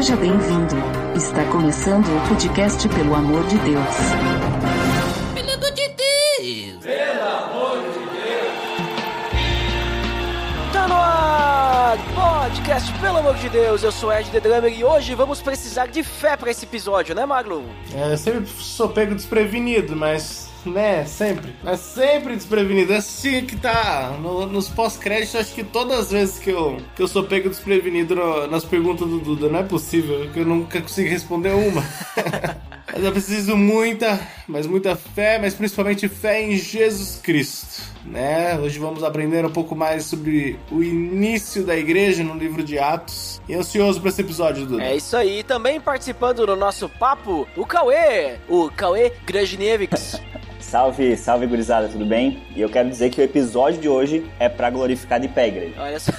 Seja bem-vindo. Está começando o podcast Pelo Amor de Deus. Pelo amor de Deus! Pelo amor de Deus! Tá no ar! Podcast Pelo Amor de Deus, eu sou Ed The Drummer e hoje vamos precisar de fé para esse episódio, né, Marlon? É, eu sempre sou pego desprevenido, mas né? Sempre. Mas sempre desprevenido. É assim que tá. No, nos pós-créditos, acho que todas as vezes que eu, que eu sou pego desprevenido no, nas perguntas do Duda, não é possível que eu nunca consigo responder uma. mas eu preciso muita, mas muita fé, mas principalmente fé em Jesus Cristo. Né? Hoje vamos aprender um pouco mais sobre o início da igreja no livro de Atos. E ansioso para esse episódio, Duda. É isso aí. Também participando do nosso papo, o Cauê, o Cauê Grajnevics. Salve, salve gurizada, tudo bem? E eu quero dizer que o episódio de hoje é pra glorificar de pé, igreja. Olha só.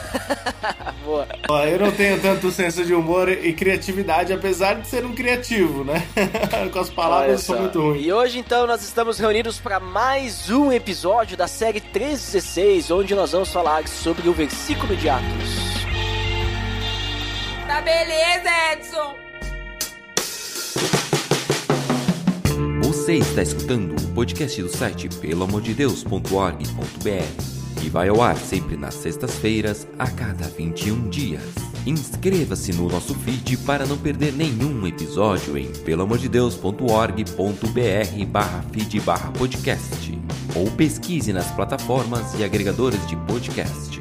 Boa. Eu não tenho tanto senso de humor e criatividade, apesar de ser um criativo, né? Com as palavras eu sou muito ruim. E hoje então nós estamos reunidos para mais um episódio da série 316, onde nós vamos falar sobre o versículo de Atos. Tá beleza, Edson. Você está escutando o podcast do site peloamordedeus.org.br e vai ao ar sempre nas sextas-feiras, a cada 21 dias. Inscreva-se no nosso feed para não perder nenhum episódio em peloamordedeus.org.br barra feed barra podcast ou pesquise nas plataformas e agregadores de podcast.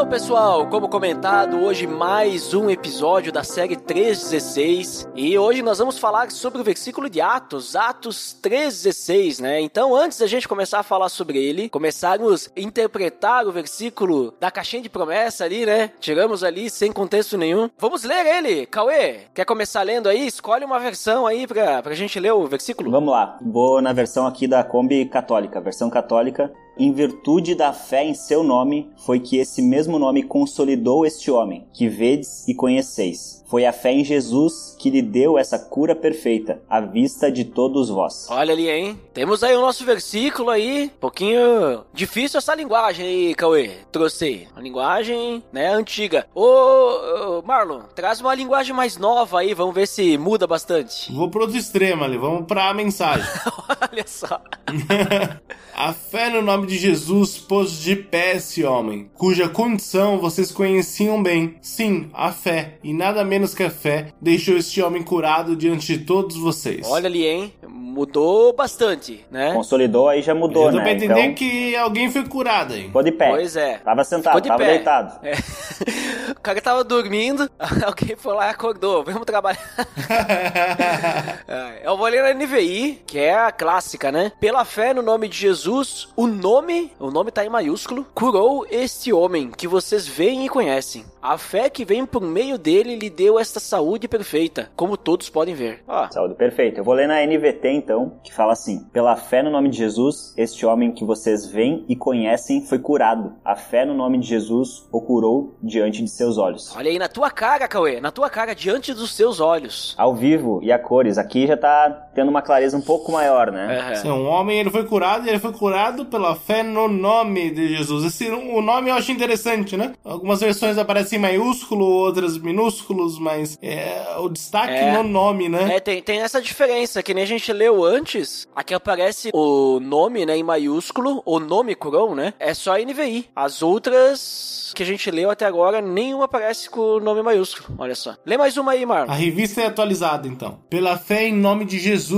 Então, pessoal, como comentado, hoje mais um episódio da série 316 e hoje nós vamos falar sobre o versículo de Atos, Atos 316, né? Então, antes da gente começar a falar sobre ele, começarmos a interpretar o versículo da caixinha de promessa ali, né? Tiramos ali sem contexto nenhum. Vamos ler ele, Cauê. Quer começar lendo aí? Escolhe uma versão aí pra, pra gente ler o versículo. Vamos lá, vou na versão aqui da Kombi Católica, versão católica em virtude da fé em seu nome, foi que esse mesmo nome consolidou este homem, que vedes e conheceis. Foi a fé em Jesus que lhe deu essa cura perfeita, à vista de todos vós. Olha ali, hein? Temos aí o nosso versículo aí, um pouquinho difícil essa linguagem aí, Cauê. Trouxe uma linguagem, né, antiga. Ô, ô, Marlon, traz uma linguagem mais nova aí, vamos ver se muda bastante. Vou pro outro extremo ali, vamos pra mensagem. Olha só. a fé no nome de Jesus pôs de pé esse homem, cuja condição vocês conheciam bem. Sim, a fé, e nada menos que a fé, deixou este homem curado diante de todos vocês. Olha ali, hein? Mudou bastante, né? Consolidou, aí já mudou, eu né? pra entender então... que alguém foi curado aí. Ficou de pé. Pois é. Tava sentado, de tava pé. deitado. É. o cara tava dormindo, alguém foi lá e acordou. Vamos trabalhar. É, eu vou ler na NVI, que é a clássica, né? Pela fé no nome de Jesus, o nome, o nome tá em maiúsculo, curou este homem que vocês veem e conhecem. A fé que vem por meio dele lhe deu esta saúde perfeita, como todos podem ver. Ó. Saúde perfeita. Eu vou ler na NVT então, que fala assim: Pela fé no nome de Jesus, este homem que vocês veem e conhecem foi curado. A fé no nome de Jesus o curou diante de seus olhos. Olha aí na tua cara, Cauê, na tua cara, diante dos seus olhos. Ao vivo e a cores. Aqui já tá tendo uma clareza um pouco maior, né? Uhum. Sim, um homem ele foi curado e ele foi curado pela fé no nome de Jesus. Esse, o nome eu acho interessante, né? Algumas versões aparecem em maiúsculo, outras minúsculos, mas é, o destaque é. no nome, né? É, tem, tem essa diferença, que nem a gente leu antes, aqui aparece o nome, né, em maiúsculo, o nome curou, né? É só NVI. As outras que a gente leu até agora, nenhuma aparece com o nome maiúsculo. Olha só. Lê mais uma aí, Marlon. A revista é atualizada, então. Pela fé em nome de Jesus,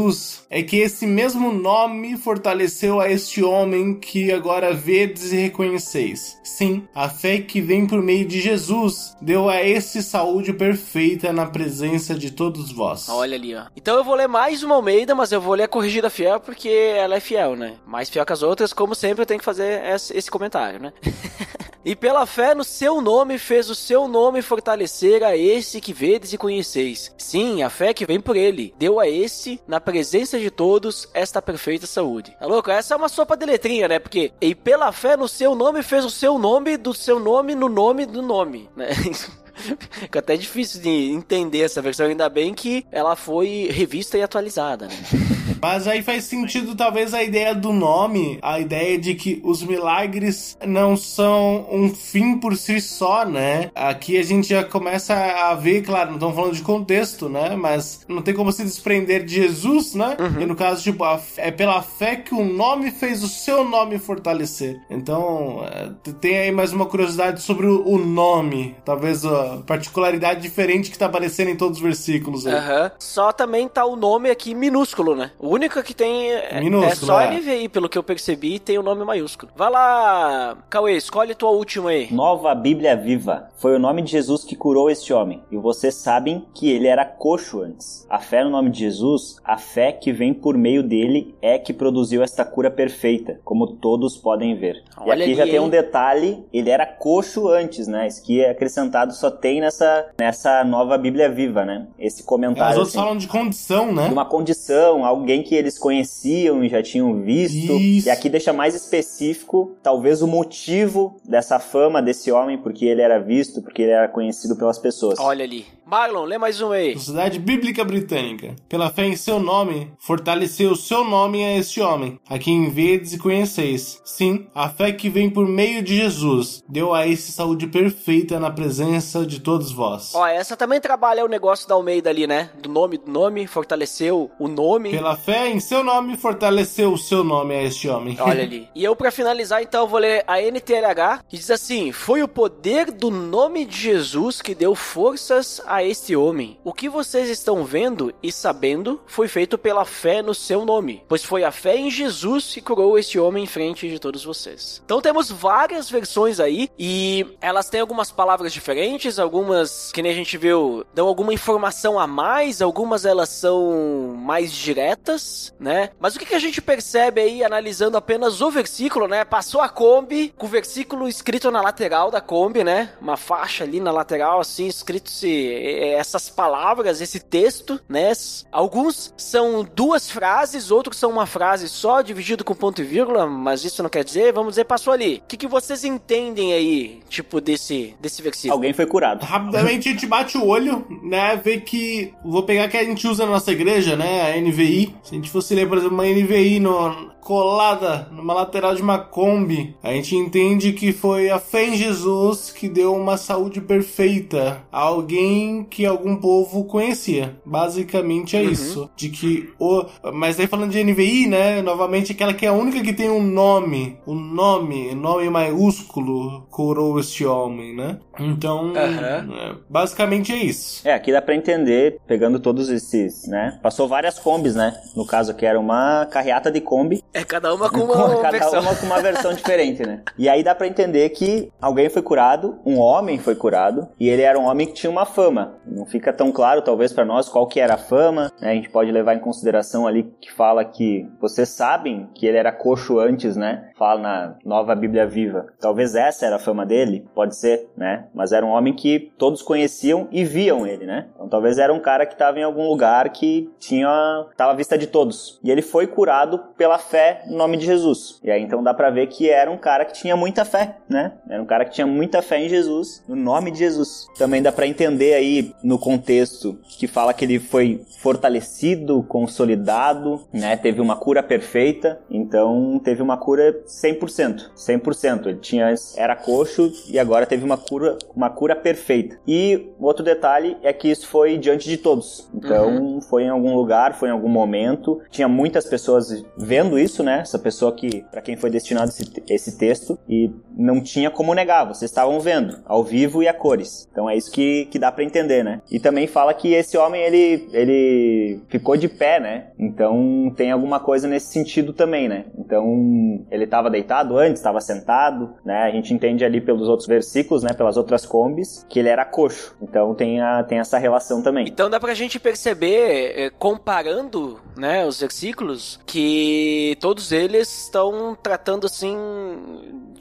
é que esse mesmo nome fortaleceu a este homem que agora vedes e reconheceis. Sim, a fé que vem por meio de Jesus deu a esse saúde perfeita na presença de todos vós. Olha ali, ó. Então eu vou ler mais uma Almeida, mas eu vou ler a corrigida fiel porque ela é fiel, né? Mais fiel que as outras, como sempre, eu tenho que fazer esse comentário, né? E pela fé no seu nome fez o seu nome fortalecer a esse que vedes e conheceis. Sim, a fé que vem por ele deu a esse, na presença de todos, esta perfeita saúde. Tá louco? Essa é uma sopa de letrinha, né? Porque e pela fé no seu nome fez o seu nome do seu nome no nome do nome, né? Fica até difícil de entender essa versão, ainda bem que ela foi revista e atualizada, né? Mas aí faz sentido, talvez, a ideia do nome, a ideia de que os milagres não são um fim por si só, né? Aqui a gente já começa a ver, claro, não estamos falando de contexto, né? Mas não tem como se desprender de Jesus, né? Uhum. E no caso, tipo, é pela fé que o nome fez o seu nome fortalecer. Então, é, tem aí mais uma curiosidade sobre o nome. Talvez a particularidade diferente que tá aparecendo em todos os versículos aí. Uhum. Só também tá o nome aqui minúsculo, né? O única que tem é, Minúsculo, é só é. NVI, pelo que eu percebi, tem o nome maiúsculo. Vai lá, Cauê, escolhe tua última aí. Nova Bíblia Viva. Foi o nome de Jesus que curou este homem. E vocês sabem que ele era coxo antes. A fé no nome de Jesus, a fé que vem por meio dele, é que produziu esta cura perfeita, como todos podem ver. Olha e aqui ali, já tem um detalhe: ele era coxo antes, né? Isso que é acrescentado só tem nessa, nessa nova Bíblia Viva, né? Esse comentário. Os outros assim, falam de condição, né? De uma condição, alguém que eles conheciam e já tinham visto. Isso. E aqui deixa mais específico, talvez, o motivo dessa fama desse homem, porque ele era visto, porque ele era conhecido pelas pessoas. Olha ali. Marlon, lê mais um aí. Sociedade Bíblica Britânica. Pela fé em seu nome, fortaleceu o seu nome a este homem, a quem vedes e conheceis. Sim, a fé que vem por meio de Jesus deu a esse saúde perfeita na presença de todos vós. Ó, essa também trabalha o negócio da Almeida ali, né? Do nome do nome, fortaleceu o nome. Pela fé em seu nome, fortaleceu o seu nome a este homem. Olha ali. E eu, para finalizar, então, vou ler a NTLH, que diz assim: Foi o poder do nome de Jesus que deu forças a este homem. O que vocês estão vendo e sabendo foi feito pela fé no seu nome, pois foi a fé em Jesus que curou este homem em frente de todos vocês. Então temos várias versões aí e elas têm algumas palavras diferentes, algumas que nem a gente viu dão alguma informação a mais, algumas elas são mais diretas, né? Mas o que, que a gente percebe aí analisando apenas o versículo, né? Passou a Kombi com o versículo escrito na lateral da Kombi, né? Uma faixa ali na lateral assim escrito se essas palavras, esse texto, né? Alguns são duas frases, outros são uma frase só, dividido com ponto e vírgula, mas isso não quer dizer, vamos dizer, passou ali. O que, que vocês entendem aí, tipo, desse, desse versículo? Alguém foi curado. Rapidamente a gente bate o olho, né? Vê que. Vou pegar que a gente usa na nossa igreja, né? A NVI. Se a gente fosse ler, por exemplo, uma NVI no, colada numa lateral de uma Kombi, a gente entende que foi a fé em Jesus que deu uma saúde perfeita a alguém que algum povo conhecia. Basicamente é uhum. isso. De que o. Mas aí falando de NVI, né? Novamente, aquela que é a única que tem um nome. O nome, nome maiúsculo, curou este homem, né? Então, uhum. é, basicamente é isso. É, aqui dá pra entender, pegando todos esses, né? Passou várias combis, né? No caso que era uma carreata de Kombi é, cada uma com uma cada versão. uma com uma versão diferente, né? E aí dá para entender que alguém foi curado, um homem foi curado, e ele era um homem que tinha uma fama. Não fica tão claro, talvez, para nós qual que era a fama, né? A gente pode levar em consideração ali que fala que vocês sabem que ele era coxo antes, né? Fala na Nova Bíblia Viva. Talvez essa era a fama dele, pode ser, né? Mas era um homem que todos conheciam e viam ele, né? Então talvez era um cara que estava em algum lugar que tinha tava à vista de todos. E ele foi curado pela fé no nome de Jesus. E aí então dá para ver que era um cara que tinha muita fé, né? Era um cara que tinha muita fé em Jesus, no nome de Jesus. Também dá para entender aí no contexto que fala que ele foi fortalecido, consolidado, né? Teve uma cura perfeita, então teve uma cura 100%, 100%. Ele tinha era coxo e agora teve uma cura, uma cura perfeita. E outro detalhe é que isso foi diante de todos. Então uhum. foi em algum lugar, foi em algum momento, tinha muitas pessoas vendo isso isso, né? Essa pessoa que, para quem foi destinado esse, esse texto, e não tinha como negar, vocês estavam vendo, ao vivo e a cores. Então é isso que, que dá para entender, né? E também fala que esse homem, ele, ele ficou de pé, né? Então tem alguma coisa nesse sentido também, né? Então ele estava deitado antes, estava sentado, né? A gente entende ali pelos outros versículos, né? Pelas outras combis, que ele era coxo. Então tem, a, tem essa relação também. Então dá pra gente perceber, eh, comparando, né, os versículos, que todos eles estão tratando assim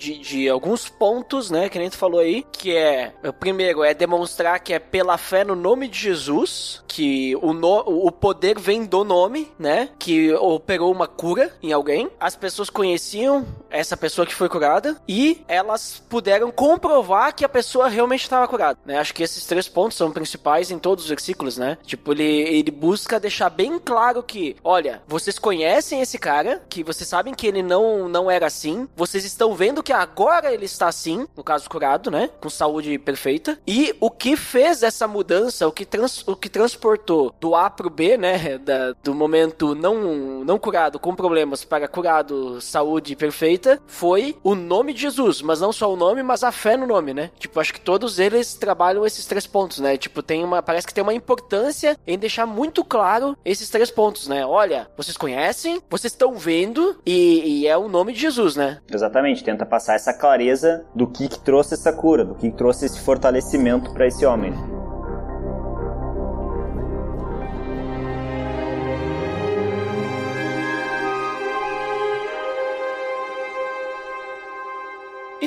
de, de alguns pontos, né, que a gente falou aí, que é, o primeiro é demonstrar que é pela fé no nome de Jesus, que o, no, o poder vem do nome, né, que operou uma cura em alguém, as pessoas conheciam essa pessoa que foi curada e elas puderam comprovar que a pessoa realmente estava curada, né, acho que esses três pontos são principais em todos os versículos, né, tipo, ele, ele busca deixar bem claro que, olha, vocês conhecem esse cara, que vocês sabem que ele não, não era assim, vocês estão vendo que agora ele está assim, no caso curado, né? Com saúde perfeita. E o que fez essa mudança, o que, trans, o que transportou do A pro B, né? Da, do momento não, não curado com problemas para curado, saúde perfeita, foi o nome de Jesus. Mas não só o nome, mas a fé no nome, né? Tipo, acho que todos eles trabalham esses três pontos, né? Tipo, tem uma. Parece que tem uma importância em deixar muito claro esses três pontos, né? Olha, vocês conhecem, vocês estão vendo, e, e é o nome de Jesus, né? Exatamente, tenta passar essa clareza do que, que trouxe essa cura, do que, que trouxe esse fortalecimento para esse homem.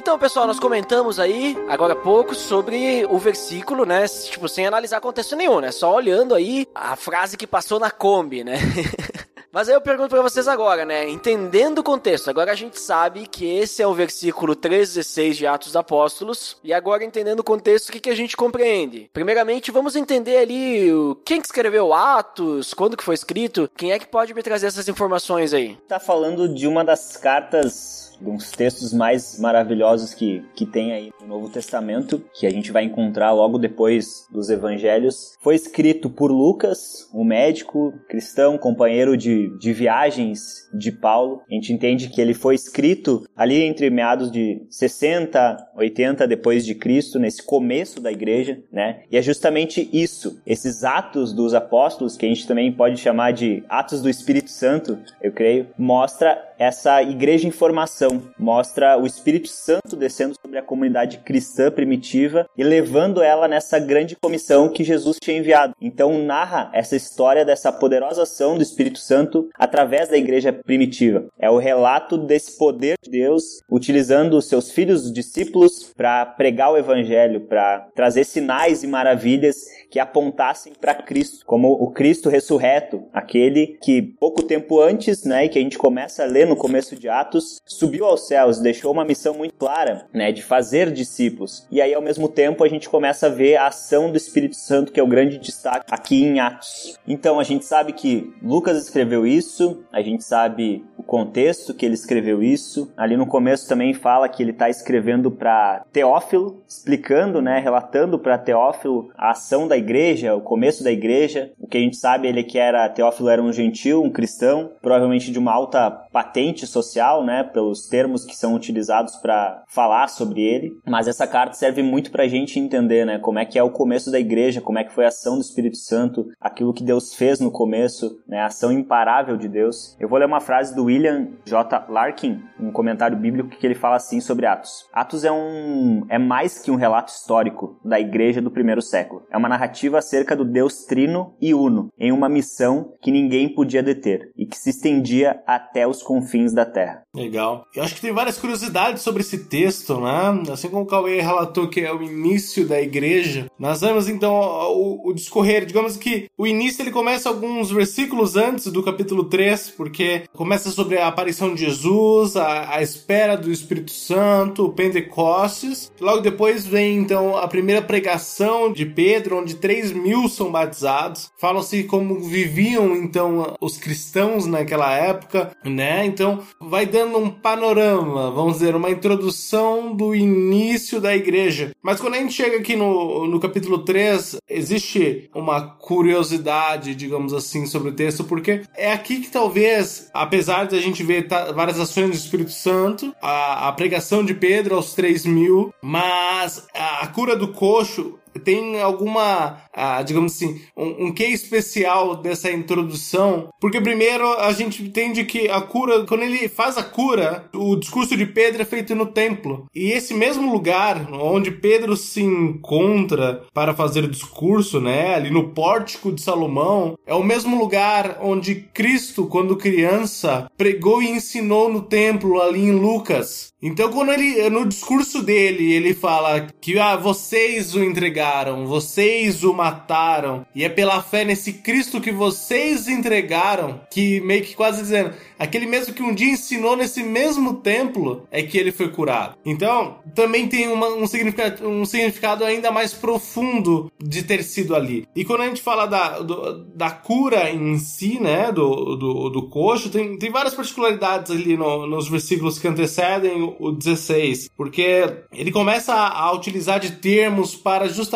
Então, pessoal, nós comentamos aí, agora há pouco, sobre o versículo, né? Tipo, sem analisar contexto nenhum, né? Só olhando aí a frase que passou na Kombi, né? Mas aí eu pergunto para vocês agora, né? Entendendo o contexto, agora a gente sabe que esse é o versículo 316 de Atos dos Apóstolos. E agora, entendendo o contexto, o que, que a gente compreende? Primeiramente, vamos entender ali quem que escreveu Atos, quando que foi escrito, quem é que pode me trazer essas informações aí? Tá falando de uma das cartas uns textos mais maravilhosos que, que tem aí no Novo Testamento, que a gente vai encontrar logo depois dos Evangelhos. Foi escrito por Lucas, um médico cristão, companheiro de, de viagens de Paulo. A gente entende que ele foi escrito ali entre meados de 60, 80 depois de Cristo, nesse começo da igreja, né? E é justamente isso, esses atos dos apóstolos, que a gente também pode chamar de atos do Espírito Santo, eu creio, mostra essa igreja em formação, mostra o Espírito Santo descendo sobre a comunidade cristã primitiva e levando ela nessa grande comissão que Jesus tinha enviado. Então narra essa história dessa poderosa ação do Espírito Santo através da igreja primitiva. É o relato desse poder de Deus utilizando os seus filhos, os discípulos, para pregar o evangelho, para trazer sinais e maravilhas que apontassem para Cristo, como o Cristo ressurreto, aquele que pouco tempo antes, né, que a gente começa a ler no começo de Atos, subiu aos céus, deixou uma missão muito clara, né, de fazer discípulos. E aí ao mesmo tempo a gente começa a ver a ação do Espírito Santo, que é o grande destaque aqui em Atos. Então a gente sabe que Lucas escreveu isso, a gente sabe contexto que ele escreveu isso. Ali no começo também fala que ele está escrevendo para Teófilo, explicando, né, relatando para Teófilo a ação da igreja, o começo da igreja. O que a gente sabe ele é que era Teófilo era um gentil, um cristão, provavelmente de uma alta patente social, né, pelos termos que são utilizados para falar sobre ele. Mas essa carta serve muito para a gente entender, né, como é que é o começo da igreja, como é que foi a ação do Espírito Santo, aquilo que Deus fez no começo, né, a ação imparável de Deus. Eu vou ler uma frase do William J. Larkin, um comentário bíblico que ele fala assim sobre Atos. Atos é um é mais que um relato histórico da igreja do primeiro século. É uma narrativa acerca do Deus Trino e Uno em uma missão que ninguém podia deter e que se estendia até os confins da terra. Legal. Eu acho que tem várias curiosidades sobre esse texto, né? Assim como o Cauê relatou que é o início da igreja, nós vemos então o, o discorrer, digamos que o início ele começa alguns versículos antes do capítulo 3, porque começa sobre a aparição de Jesus, a, a espera do Espírito Santo, Pentecostes. Logo depois vem então a primeira pregação de Pedro, onde 3 mil são batizados. Falam-se como viviam então os cristãos naquela época, né? Então vai dando um panorama, vamos dizer, uma introdução do início da igreja. Mas quando a gente chega aqui no, no capítulo 3, existe uma curiosidade, digamos assim, sobre o texto, porque é aqui que talvez, apesar de a gente ver várias ações do Espírito Santo, a, a pregação de Pedro aos 3 mil, mas a, a cura do coxo tem alguma, ah, digamos assim, um, um quê especial dessa introdução, porque primeiro a gente entende que a cura, quando ele faz a cura, o discurso de Pedro é feito no templo. E esse mesmo lugar onde Pedro se encontra para fazer o discurso, né, ali no pórtico de Salomão, é o mesmo lugar onde Cristo, quando criança, pregou e ensinou no templo ali em Lucas. Então, quando ele, no discurso dele, ele fala que ah, vocês o entregaram, vocês o mataram, e é pela fé nesse Cristo que vocês entregaram, que meio que quase dizendo, aquele mesmo que um dia ensinou nesse mesmo templo, é que ele foi curado. Então, também tem uma, um, significado, um significado ainda mais profundo de ter sido ali. E quando a gente fala da, do, da cura em si, né, do, do, do coxo, tem, tem várias particularidades ali no, nos versículos que antecedem o 16, porque ele começa a, a utilizar de termos para justamente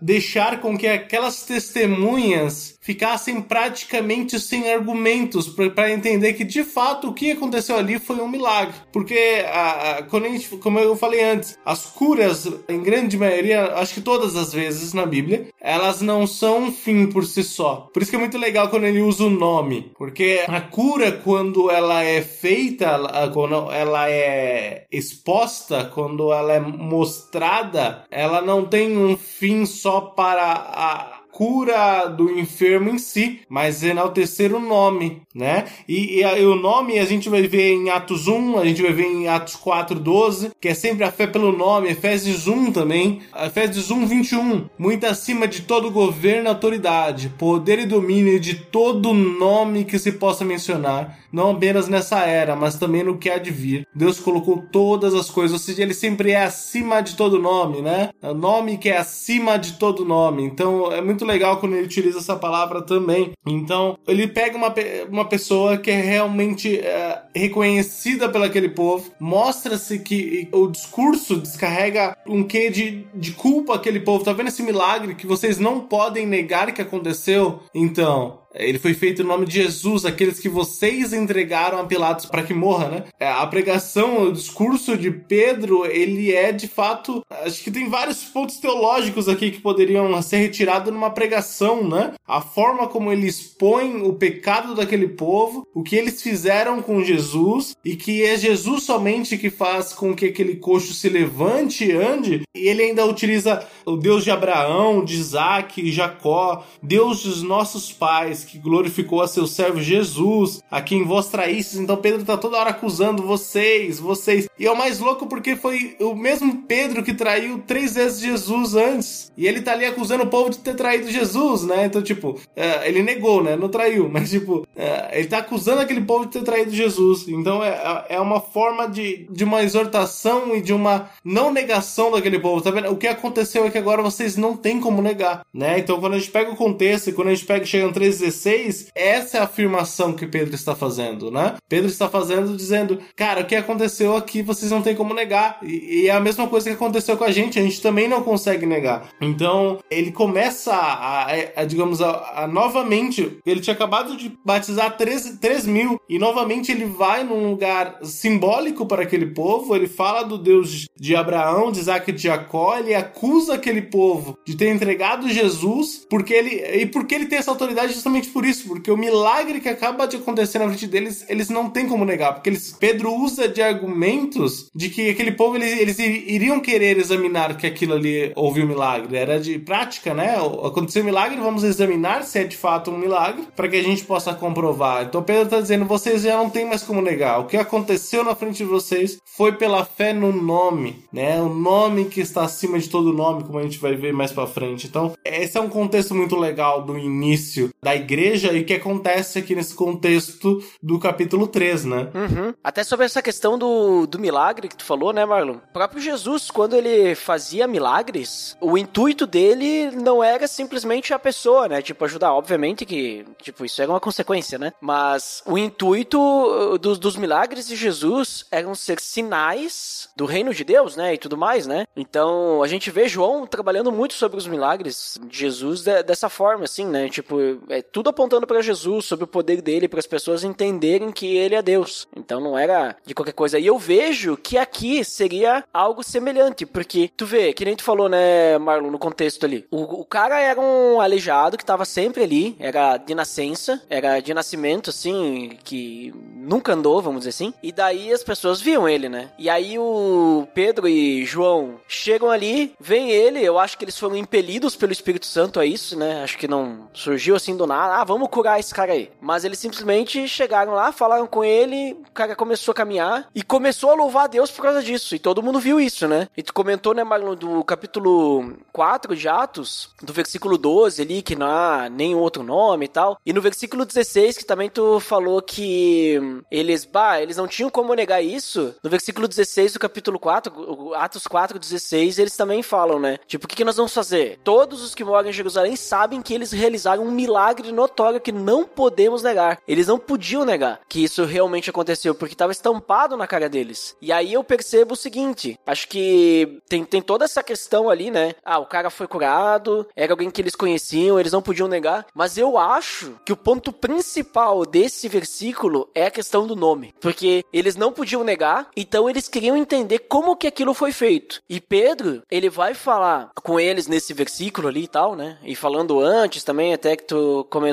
deixar com que aquelas testemunhas ficassem praticamente sem argumentos para entender que de fato o que aconteceu ali foi um milagre. Porque, a, a, quando a gente, como eu falei antes, as curas, em grande maioria, acho que todas as vezes na Bíblia, elas não são um fim por si só. Por isso que é muito legal quando ele usa o nome, porque a cura, quando ela é feita, quando ela é exposta, quando ela é mostrada, ela não tem um fim só para a cura do enfermo em si, mas enaltecer o nome, né? E, e, e, o nome a gente vai ver em Atos 1, a gente vai ver em Atos 4, 12, que é sempre a fé pelo nome, Efésios 1 também, Efésios 1, 21, muito acima de todo governo autoridade, poder e domínio de todo nome que se possa mencionar, não apenas nessa era, mas também no que há de vir. Deus colocou todas as coisas, ou seja, ele sempre é acima de todo nome, né? É o nome que é acima de todo nome. Então é muito legal quando ele utiliza essa palavra também. Então ele pega uma, uma pessoa que é realmente é, reconhecida pelo aquele povo, mostra-se que o discurso descarrega um quê de, de culpa aquele povo. Tá vendo esse milagre que vocês não podem negar que aconteceu? Então, ele foi feito no nome de Jesus, aqueles que vocês entregaram a Pilatos para que morra, né? É, a pregação, o discurso de Pedro, ele é de fato. Acho que tem vários pontos teológicos aqui que poderiam ser retirados numa pregação, né? A forma como ele expõe o pecado daquele povo, o que eles fizeram com Jesus e que é Jesus somente que faz com que aquele coxo se levante e ande. E ele ainda utiliza o Deus de Abraão, de Isaac, Jacó, Deus dos nossos pais que glorificou a seu servo Jesus, a quem vós traístes. Então Pedro tá toda hora acusando vocês, vocês. E é o mais louco porque foi o mesmo Pedro que traiu três vezes Jesus antes. E ele tá ali acusando o povo de ter traído Jesus, né? Então, tipo, é, ele negou, né? Não traiu, mas, tipo, é, ele tá acusando aquele povo de ter traído Jesus. Então, é, é uma forma de, de uma exortação e de uma não negação daquele povo, tá vendo? O que aconteceu é que agora vocês não têm como negar, né? Então, quando a gente pega o contexto e quando a gente pega chega no 3,16, 16, essa é a afirmação que Pedro está fazendo, né? Pedro está fazendo dizendo, cara, o que aconteceu aqui vocês não tem como negar. E, e é a mesma coisa que aconteceu com a gente, a gente também não consegue negar. Então, ele começa a, a, a digamos, a, a, novamente, ele tinha acabado de batizar 3, 3 mil, e novamente ele vai num lugar simbólico para aquele povo, ele fala do Deus de Abraão, de Isaac e de Jacó, ele acusa aquele povo de ter entregado Jesus, porque ele, e porque ele tem essa autoridade justamente justamente por isso, porque o milagre que acaba de acontecer na frente deles, eles não têm como negar, porque eles, Pedro usa de argumentos de que aquele povo eles, eles iriam querer examinar que aquilo ali houve um milagre, era de prática, né? Aconteceu um milagre, vamos examinar se é de fato um milagre, para que a gente possa comprovar. Então Pedro está dizendo, vocês já não tem mais como negar. O que aconteceu na frente de vocês foi pela fé no nome, né? O nome que está acima de todo nome, como a gente vai ver mais para frente. Então, esse é um contexto muito legal do início da igreja igreja e o que acontece aqui nesse contexto do capítulo 3, né? Uhum. Até sobre essa questão do, do milagre que tu falou, né, Marlon? O próprio Jesus, quando ele fazia milagres, o intuito dele não era simplesmente a pessoa, né? Tipo, ajudar. Obviamente que, tipo, isso era uma consequência, né? Mas o intuito uh, dos, dos milagres de Jesus eram ser sinais do reino de Deus, né? E tudo mais, né? Então, a gente vê João trabalhando muito sobre os milagres de Jesus de, dessa forma, assim, né? Tipo, é tudo apontando para Jesus, sobre o poder dele, para as pessoas entenderem que ele é Deus. Então não era de qualquer coisa. E eu vejo que aqui seria algo semelhante, porque tu vê, que nem tu falou, né, Marlon, no contexto ali. O, o cara era um aleijado que estava sempre ali, era de nascença, era de nascimento, assim, que nunca andou, vamos dizer assim. E daí as pessoas viam ele, né? E aí o Pedro e João chegam ali, veem ele, eu acho que eles foram impelidos pelo Espírito Santo a isso, né? Acho que não surgiu assim do nada, ah, vamos curar esse cara aí. Mas eles simplesmente chegaram lá, falaram com ele, o cara começou a caminhar e começou a louvar a Deus por causa disso. E todo mundo viu isso, né? E tu comentou, né, Marlon, do capítulo 4 de Atos, do versículo 12 ali, que não há nenhum outro nome e tal. E no versículo 16, que também tu falou que eles, bah, eles não tinham como negar isso. No versículo 16 do capítulo 4, Atos 4, 16, eles também falam, né? Tipo, o que, que nós vamos fazer? Todos os que moram em Jerusalém sabem que eles realizaram um milagre notório que não podemos negar. Eles não podiam negar que isso realmente aconteceu, porque estava estampado na cara deles. E aí eu percebo o seguinte: acho que tem, tem toda essa questão ali, né? Ah, o cara foi curado, era alguém que eles conheciam, eles não podiam negar. Mas eu acho que o ponto principal desse versículo é a questão do nome. Porque eles não podiam negar, então eles queriam entender como que aquilo foi feito. E Pedro, ele vai falar com eles nesse versículo ali e tal, né? E falando antes também, até que tu comentou,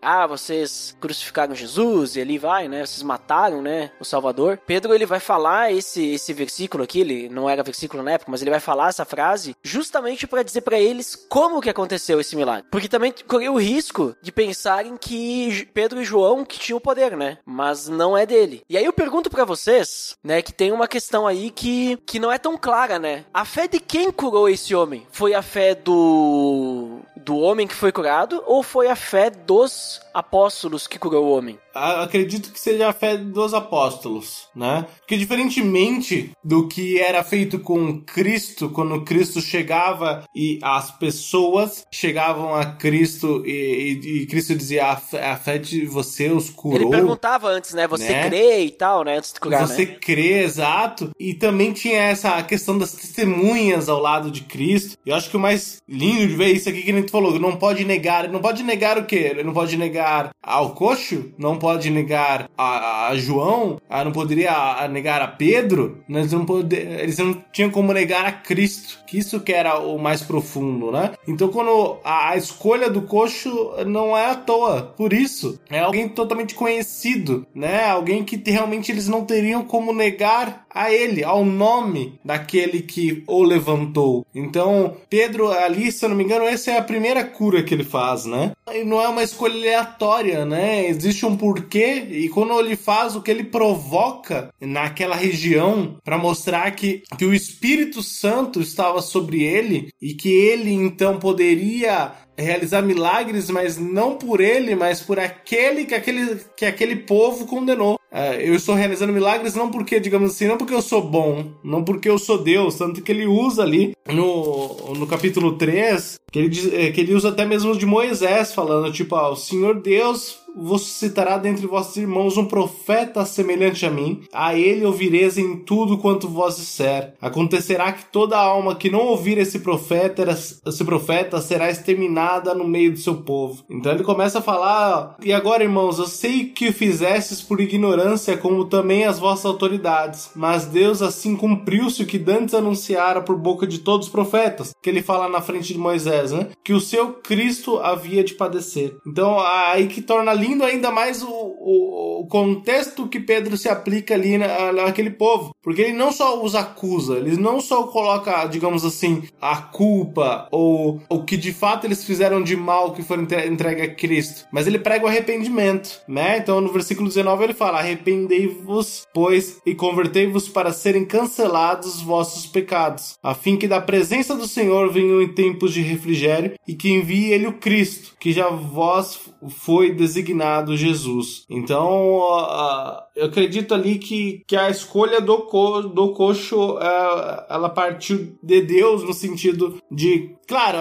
ah, vocês crucificaram Jesus, e ali vai, né? Vocês mataram, né? O Salvador. Pedro, ele vai falar esse, esse versículo aqui, ele não era versículo na época, mas ele vai falar essa frase justamente para dizer para eles como que aconteceu esse milagre. Porque também correu o risco de pensarem que Pedro e João que tinham o poder, né? Mas não é dele. E aí eu pergunto para vocês, né, que tem uma questão aí que, que não é tão clara, né? A fé de quem curou esse homem? Foi a fé do do homem que foi curado ou foi a fé dos apóstolos que curou o homem? Acredito que seja a fé dos apóstolos, né? Porque diferentemente do que era feito com Cristo, quando Cristo chegava e as pessoas chegavam a Cristo e, e, e Cristo dizia a fé, a fé, de você os curou. Ele perguntava antes, né? Você né? crê e tal, né? Antes de curar, Você né? crê, exato. E também tinha essa questão das testemunhas ao lado de Cristo. Eu acho que o mais lindo de ver isso aqui que a gente falou, não pode negar, não pode negar o quê? Ele não pode negar ao coxo, não pode negar a, a João, a, não poderia a, negar a Pedro, eles não, poder, eles não tinham como negar a Cristo, que isso que era o mais profundo, né? Então quando a, a escolha do coxo não é à toa, por isso, é alguém totalmente conhecido, né? Alguém que realmente eles não teriam como negar a ele, ao nome daquele que o levantou. Então, Pedro ali, se eu não me engano, essa é a primeira cura que ele faz, né? E não é uma escolha aleatória, né? Existe um porquê e quando ele faz o que ele provoca naquela região para mostrar que, que o Espírito Santo estava sobre ele e que ele então poderia realizar milagres, mas não por ele, mas por aquele que aquele, que aquele povo condenou. Uh, eu estou realizando milagres não porque, digamos assim, não porque eu sou bom, não porque eu sou Deus, tanto que ele usa ali no, no capítulo 3, que ele, diz, eh, que ele usa até mesmo de Moisés, falando, tipo, ah, o Senhor Deus vos citará dentre vossos irmãos um profeta semelhante a mim, a ele ouvireis em tudo quanto vos disser. Acontecerá que toda alma que não ouvir esse profeta, esse profeta será exterminada no meio do seu povo. Então ele começa a falar, e agora irmãos, eu sei que fizestes por ignorância, como também as vossas autoridades, mas Deus assim cumpriu-se o que dantes anunciara por boca de todos os profetas, que ele fala na frente de Moisés, né? Que o seu Cristo havia de padecer. Então aí que torna lindo ainda mais o, o, o contexto que Pedro se aplica ali na, naquele povo. Porque ele não só os acusa, ele não só coloca, digamos assim, a culpa ou o que de fato eles fizeram de mal que foi entregue a Cristo, mas ele prega o arrependimento, né? Então no versículo 19 ele fala: Arrependei-vos, pois, e convertei-vos para serem cancelados os vossos pecados, a fim que da presença do Senhor venham em tempos de refrigério e que envie ele o Cristo, que já vós foi designado Jesus. Então, uh, eu acredito ali que, que a escolha do, co, do coxo, uh, ela partiu de Deus no sentido de, claro,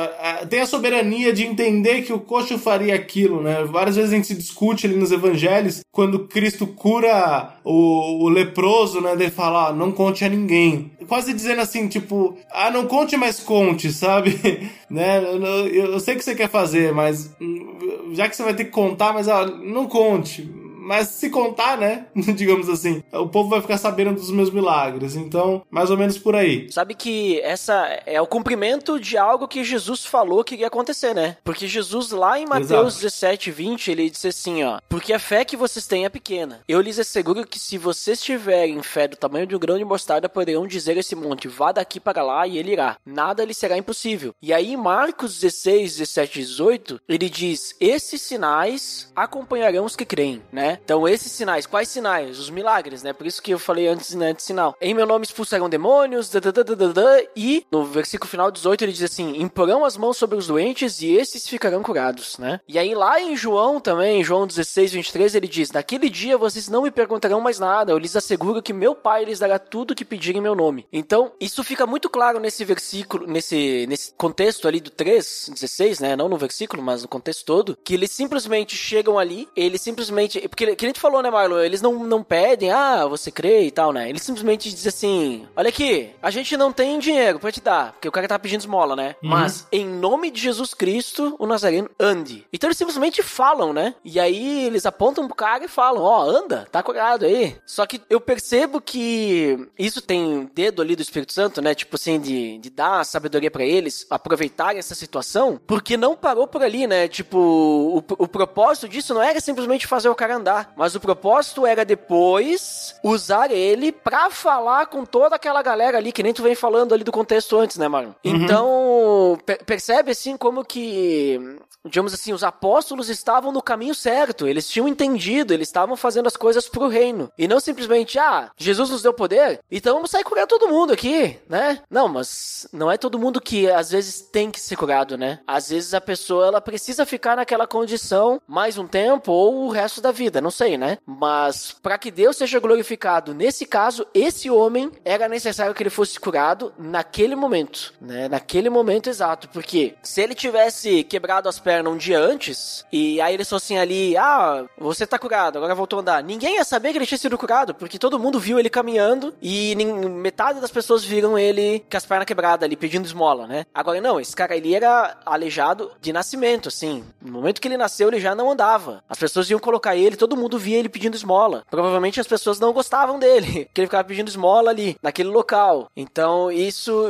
tem a soberania de entender que o coxo faria aquilo, né? Várias vezes a gente se discute ali nos evangelhos, quando Cristo cura o, o leproso, né? Ele fala, ah, não conte a ninguém. quase dizendo assim, tipo, ah, não conte, mas conte, sabe? né? Eu, eu, eu sei que você quer fazer, mas hum, já que você vai ter que contar, mas ó, não conte mas se contar, né? Digamos assim, o povo vai ficar sabendo dos meus milagres. Então, mais ou menos por aí. Sabe que essa é o cumprimento de algo que Jesus falou que ia acontecer, né? Porque Jesus, lá em Mateus Exato. 17, 20, ele disse assim: ó, porque a fé que vocês têm é pequena. Eu lhes asseguro que se vocês tiverem fé do tamanho de um grão de mostarda, poderão dizer a esse monte: vá daqui para lá e ele irá. Nada lhe será impossível. E aí, em Marcos 16, 17 18, ele diz: esses sinais acompanharão os que creem, né? Então, esses sinais, quais sinais? Os milagres, né? Por isso que eu falei antes, né, de sinal. Em meu nome expulsarão demônios, e no versículo final 18 ele diz assim: imporão as mãos sobre os doentes e esses ficarão curados, né? E aí lá em João também, João 16, 23, ele diz: Naquele dia vocês não me perguntarão mais nada, eu lhes asseguro que meu Pai lhes dará tudo o que pedirem em meu nome. Então, isso fica muito claro nesse versículo, nesse, nesse contexto ali do 3, 16, né? Não no versículo, mas no contexto todo, que eles simplesmente chegam ali, eles simplesmente. Porque que, que a gente falou, né, Marlon? Eles não, não pedem, ah, você crê e tal, né? Eles simplesmente dizem assim: olha aqui, a gente não tem dinheiro pra te dar, porque o cara tá pedindo esmola, né? Uhum. Mas, em nome de Jesus Cristo, o Nazareno ande. Então eles simplesmente falam, né? E aí eles apontam pro cara e falam: ó, oh, anda, tá curado aí. Só que eu percebo que isso tem dedo ali do Espírito Santo, né? Tipo assim, de, de dar sabedoria para eles aproveitarem essa situação, porque não parou por ali, né? Tipo, o, o propósito disso não era simplesmente fazer o cara andar mas o propósito era depois usar ele pra falar com toda aquela galera ali, que nem tu vem falando ali do contexto antes, né, mano? Uhum. Então, per percebe assim como que digamos assim, os apóstolos estavam no caminho certo, eles tinham entendido, eles estavam fazendo as coisas pro reino. E não simplesmente, ah, Jesus nos deu poder, então vamos sair curando todo mundo aqui, né? Não, mas não é todo mundo que às vezes tem que ser curado, né? Às vezes a pessoa ela precisa ficar naquela condição mais um tempo ou o resto da vida, não sei, né? Mas para que Deus seja glorificado, nesse caso, esse homem era necessário que ele fosse curado naquele momento, né? Naquele momento exato, porque se ele tivesse quebrado as pernas perna um dia antes, e aí eles fossem ali, ah, você tá curado, agora voltou a andar. Ninguém ia saber que ele tinha sido curado, porque todo mundo viu ele caminhando e metade das pessoas viram ele com as pernas quebradas ali, pedindo esmola, né? Agora não, esse cara ele era aleijado de nascimento, assim. No momento que ele nasceu, ele já não andava. As pessoas iam colocar ele, todo mundo via ele pedindo esmola. Provavelmente as pessoas não gostavam dele, que ele ficava pedindo esmola ali, naquele local. Então, isso,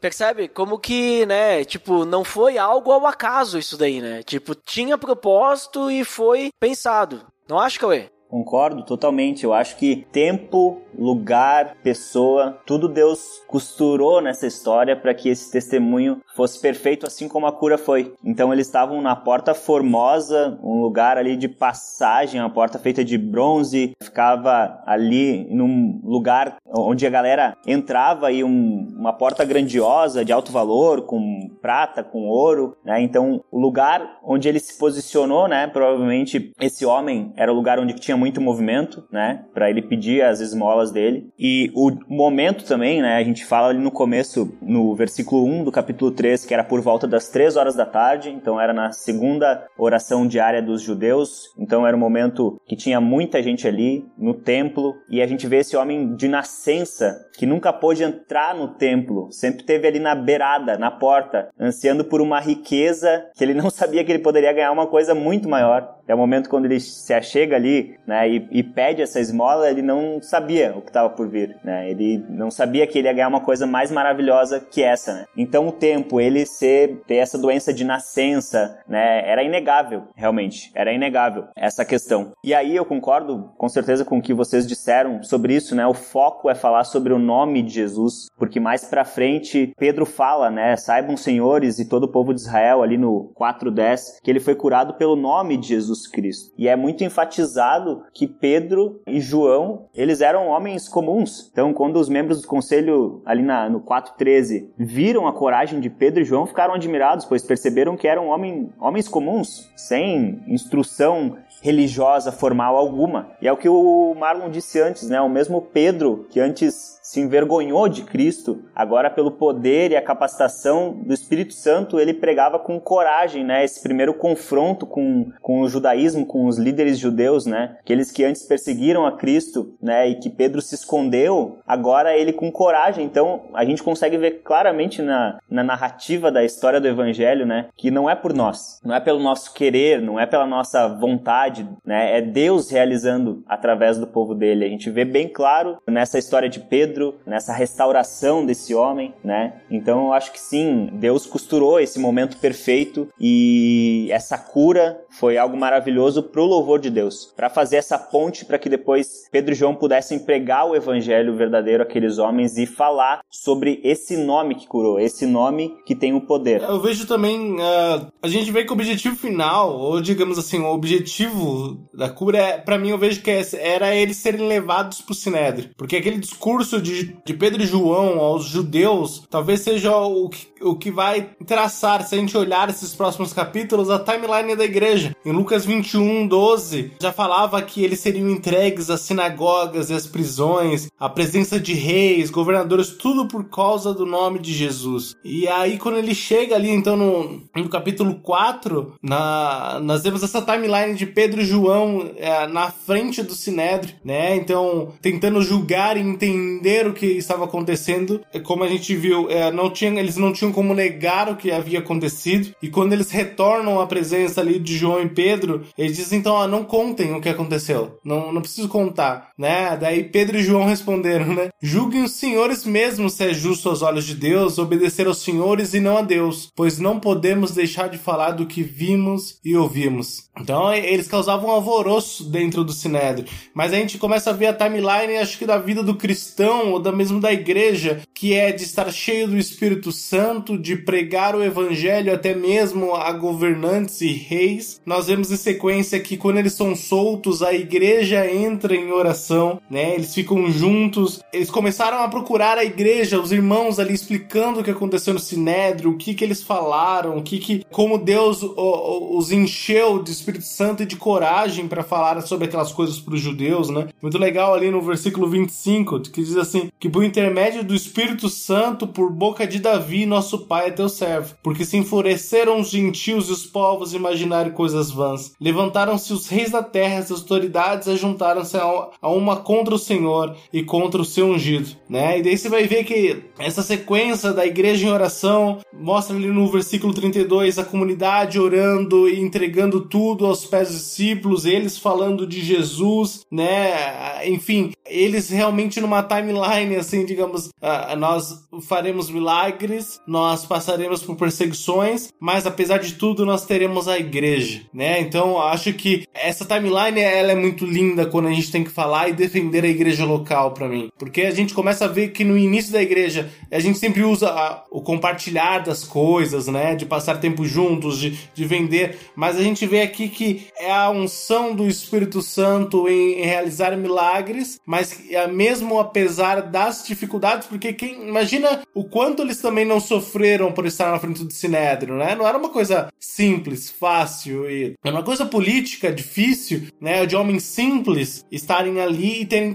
percebe? Como que, né, tipo, não foi algo ao acaso isso daí aí, né? Tipo, tinha propósito e foi pensado. Não acha, Cauê? Concordo totalmente. Eu acho que tempo, lugar, pessoa, tudo Deus costurou nessa história para que esse testemunho fosse perfeito, assim como a cura foi. Então eles estavam na Porta Formosa, um lugar ali de passagem, uma porta feita de bronze, ficava ali num lugar onde a galera entrava e um, uma porta grandiosa de alto valor, com prata, com ouro, né? Então o lugar onde ele se posicionou, né? Provavelmente esse homem era o lugar onde tinha muito movimento, né? Para ele pedir as esmolas dele. E o momento também, né? A gente fala ali no começo, no versículo 1 do capítulo 3, que era por volta das 3 horas da tarde, então era na segunda oração diária dos judeus. Então era um momento que tinha muita gente ali no templo. E a gente vê esse homem de nascença que nunca pôde entrar no templo, sempre teve ali na beirada, na porta, ansiando por uma riqueza que ele não sabia que ele poderia ganhar uma coisa muito maior. É o momento quando ele se achega ali, né, e, e pede essa esmola, ele não sabia o que estava por vir, né? Ele não sabia que ele ia ganhar uma coisa mais maravilhosa que essa, né? Então o tempo, ele ser ter essa doença de nascença, né, era inegável, realmente, era inegável essa questão. E aí eu concordo com certeza com o que vocês disseram sobre isso, né? O foco é falar sobre o nome de Jesus, porque mais para frente Pedro fala, né, saibam senhores e todo o povo de Israel ali no 4:10 que ele foi curado pelo nome de Jesus Jesus Cristo. E é muito enfatizado que Pedro e João, eles eram homens comuns. Então, quando os membros do conselho, ali na, no 4.13, viram a coragem de Pedro e João, ficaram admirados, pois perceberam que eram homem, homens comuns, sem instrução religiosa formal alguma. E é o que o Marlon disse antes, né? O mesmo Pedro que antes se envergonhou de Cristo, agora pelo poder e a capacitação do Espírito Santo, ele pregava com coragem, né? Esse primeiro confronto com, com o judaísmo, com os líderes judeus, né? Aqueles que antes perseguiram a Cristo, né? E que Pedro se escondeu, agora ele com coragem. Então, a gente consegue ver claramente na, na narrativa da história do Evangelho, né? Que não é por nós, não é pelo nosso querer, não é pela nossa vontade, né? É Deus realizando através do povo dele. A gente vê bem claro nessa história de Pedro Pedro, nessa restauração desse homem, né? Então eu acho que sim, Deus costurou esse momento perfeito e essa cura foi algo maravilhoso pro louvor de Deus, para fazer essa ponte para que depois Pedro e João pudessem pregar o evangelho verdadeiro àqueles homens e falar sobre esse nome que curou, esse nome que tem o poder. Eu vejo também, uh, a gente vê que o objetivo final, ou digamos assim, o objetivo da cura, é, para mim eu vejo que é, era eles serem levados pro Sinédrio, porque aquele discurso de, de Pedro e João aos judeus talvez seja o que, o que vai traçar, se a gente olhar esses próximos capítulos, a timeline da igreja. Em Lucas 21, 12, já falava que eles seriam entregues às sinagogas e às prisões, à presença de reis, governadores, tudo por causa do nome de Jesus. E aí, quando ele chega ali, então, no, no capítulo 4, na, nós vemos essa timeline de Pedro e João é, na frente do Sinédrio, né? Então, tentando julgar e entender o que estava acontecendo. Como a gente viu, é, não tinha, eles não tinham como negar o que havia acontecido. E quando eles retornam à presença ali de João e Pedro, eles dizem então, ah, não contem o que aconteceu. Não, não preciso contar, né? Daí Pedro e João responderam, né? Julguem os senhores mesmo se é justo aos olhos de Deus obedecer aos senhores e não a Deus, pois não podemos deixar de falar do que vimos e ouvimos. Então eles causavam um alvoroço dentro do Sinédrio. Mas a gente começa a ver a timeline, acho que da vida do cristão ou da mesmo da igreja, que é de estar cheio do Espírito Santo, de pregar o evangelho até mesmo a governantes e reis. Nós vemos em sequência que quando eles são soltos, a igreja entra em oração, né? Eles ficam juntos. Eles começaram a procurar a igreja, os irmãos ali explicando o que aconteceu no Sinédrio, o que que eles falaram, o que que como Deus os encheu de Espírito Santo e de coragem para falar sobre aquelas coisas para os judeus, né? Muito legal ali no versículo 25, que diz assim: que por intermédio do Espírito Santo, por boca de Davi, nosso pai é teu servo, porque se enfureceram os gentios e os povos imaginarem coisas vãs. Levantaram-se os reis da terra, as autoridades ajuntaram-se a uma contra o Senhor e contra o seu ungido, né? E daí você vai ver que essa sequência da igreja em oração mostra ali no versículo 32 a comunidade orando e entregando tudo tudo aos pés dos discípulos, eles falando de Jesus, né? Enfim, eles realmente numa timeline, assim, digamos, uh, nós faremos milagres, nós passaremos por perseguições, mas apesar de tudo, nós teremos a igreja, né? Então, acho que essa timeline, ela é muito linda quando a gente tem que falar e defender a igreja local para mim, porque a gente começa a ver que no início da igreja, a gente sempre usa a, o compartilhar das coisas, né? De passar tempo juntos, de, de vender, mas a gente vê aqui que é a unção do Espírito Santo em, em realizar milagres, mas mesmo apesar das dificuldades, porque quem imagina o quanto eles também não sofreram por estar na frente do Sinédrio, né? Não era uma coisa simples, fácil e era uma coisa política difícil, né? De homens simples estarem ali e terem